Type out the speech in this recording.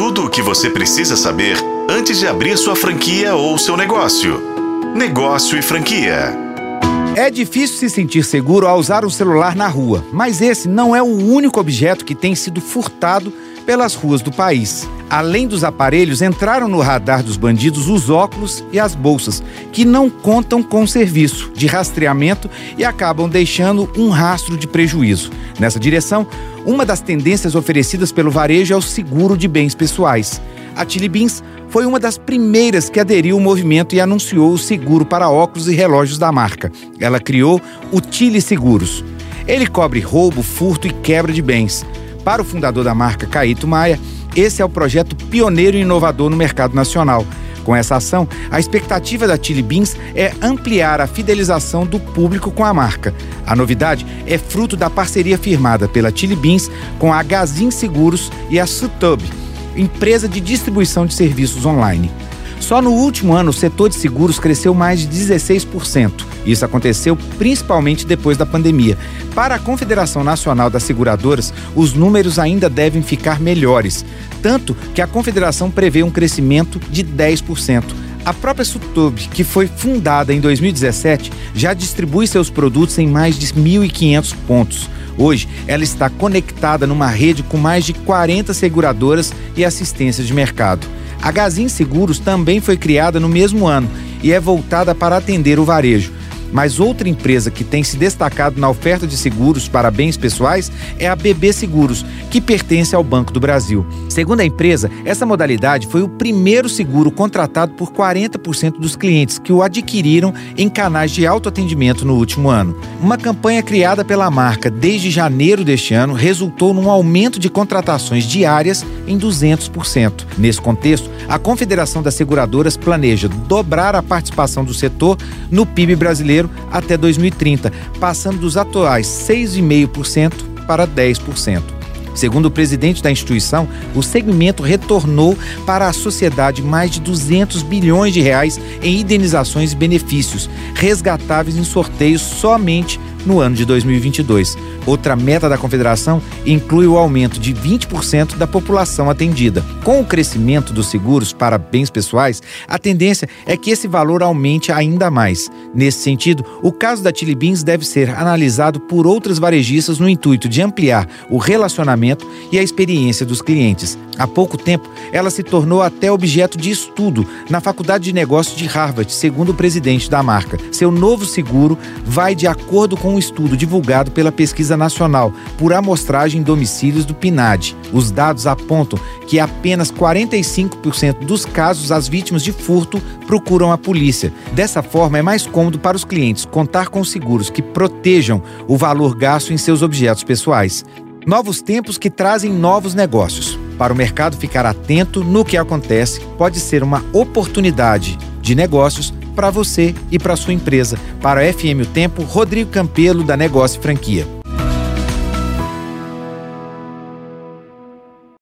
tudo o que você precisa saber antes de abrir sua franquia ou seu negócio. Negócio e franquia. É difícil se sentir seguro ao usar um celular na rua, mas esse não é o único objeto que tem sido furtado pelas ruas do país. Além dos aparelhos, entraram no radar dos bandidos os óculos e as bolsas, que não contam com serviço de rastreamento e acabam deixando um rastro de prejuízo. Nessa direção, uma das tendências oferecidas pelo varejo é o seguro de bens pessoais. A Chili Beans foi uma das primeiras que aderiu ao movimento e anunciou o seguro para óculos e relógios da marca. Ela criou o Chile Seguros. Ele cobre roubo, furto e quebra de bens. Para o fundador da marca, Caíto Maia, esse é o projeto pioneiro e inovador no mercado nacional. Com essa ação, a expectativa da Chili Beans é ampliar a fidelização do público com a marca. A novidade é fruto da parceria firmada pela Chili Beans com a Gazin Seguros e a Sutub, empresa de distribuição de serviços online. Só no último ano, o setor de seguros cresceu mais de 16%. Isso aconteceu principalmente depois da pandemia. Para a Confederação Nacional das Seguradoras, os números ainda devem ficar melhores, tanto que a Confederação prevê um crescimento de 10%. A própria Sutub, que foi fundada em 2017, já distribui seus produtos em mais de 1.500 pontos. Hoje, ela está conectada numa rede com mais de 40 seguradoras e assistências de mercado. A Gazin Seguros também foi criada no mesmo ano e é voltada para atender o varejo. Mas outra empresa que tem se destacado na oferta de seguros para bens pessoais é a BB Seguros, que pertence ao Banco do Brasil. Segundo a empresa, essa modalidade foi o primeiro seguro contratado por 40% dos clientes que o adquiriram em canais de autoatendimento no último ano. Uma campanha criada pela marca desde janeiro deste ano resultou num aumento de contratações diárias em 200%. Nesse contexto, a Confederação das Seguradoras planeja dobrar a participação do setor no PIB brasileiro até 2030, passando dos atuais 6,5% para 10%. Segundo o presidente da instituição, o segmento retornou para a sociedade mais de 200 bilhões de reais em indenizações e benefícios, resgatáveis em sorteios somente no ano de 2022. Outra meta da Confederação inclui o aumento de 20% da população atendida. Com o crescimento dos seguros para bens pessoais, a tendência é que esse valor aumente ainda mais. Nesse sentido, o caso da Chili Beans deve ser analisado por outras varejistas no intuito de ampliar o relacionamento e a experiência dos clientes. Há pouco tempo, ela se tornou até objeto de estudo na Faculdade de Negócios de Harvard, segundo o presidente da marca. Seu novo seguro vai de acordo com um estudo divulgado pela Pesquisa Nacional por Amostragem em Domicílios do PNAD. Os dados apontam que apenas 45% dos casos as vítimas de furto procuram a polícia. Dessa forma, é mais cômodo para os clientes contar com seguros que protejam o valor gasto em seus objetos pessoais. Novos tempos que trazem novos negócios. Para o mercado ficar atento no que acontece, pode ser uma oportunidade de negócios para você e para sua empresa. Para o FM O Tempo, Rodrigo Campelo, da Negócio Franquia.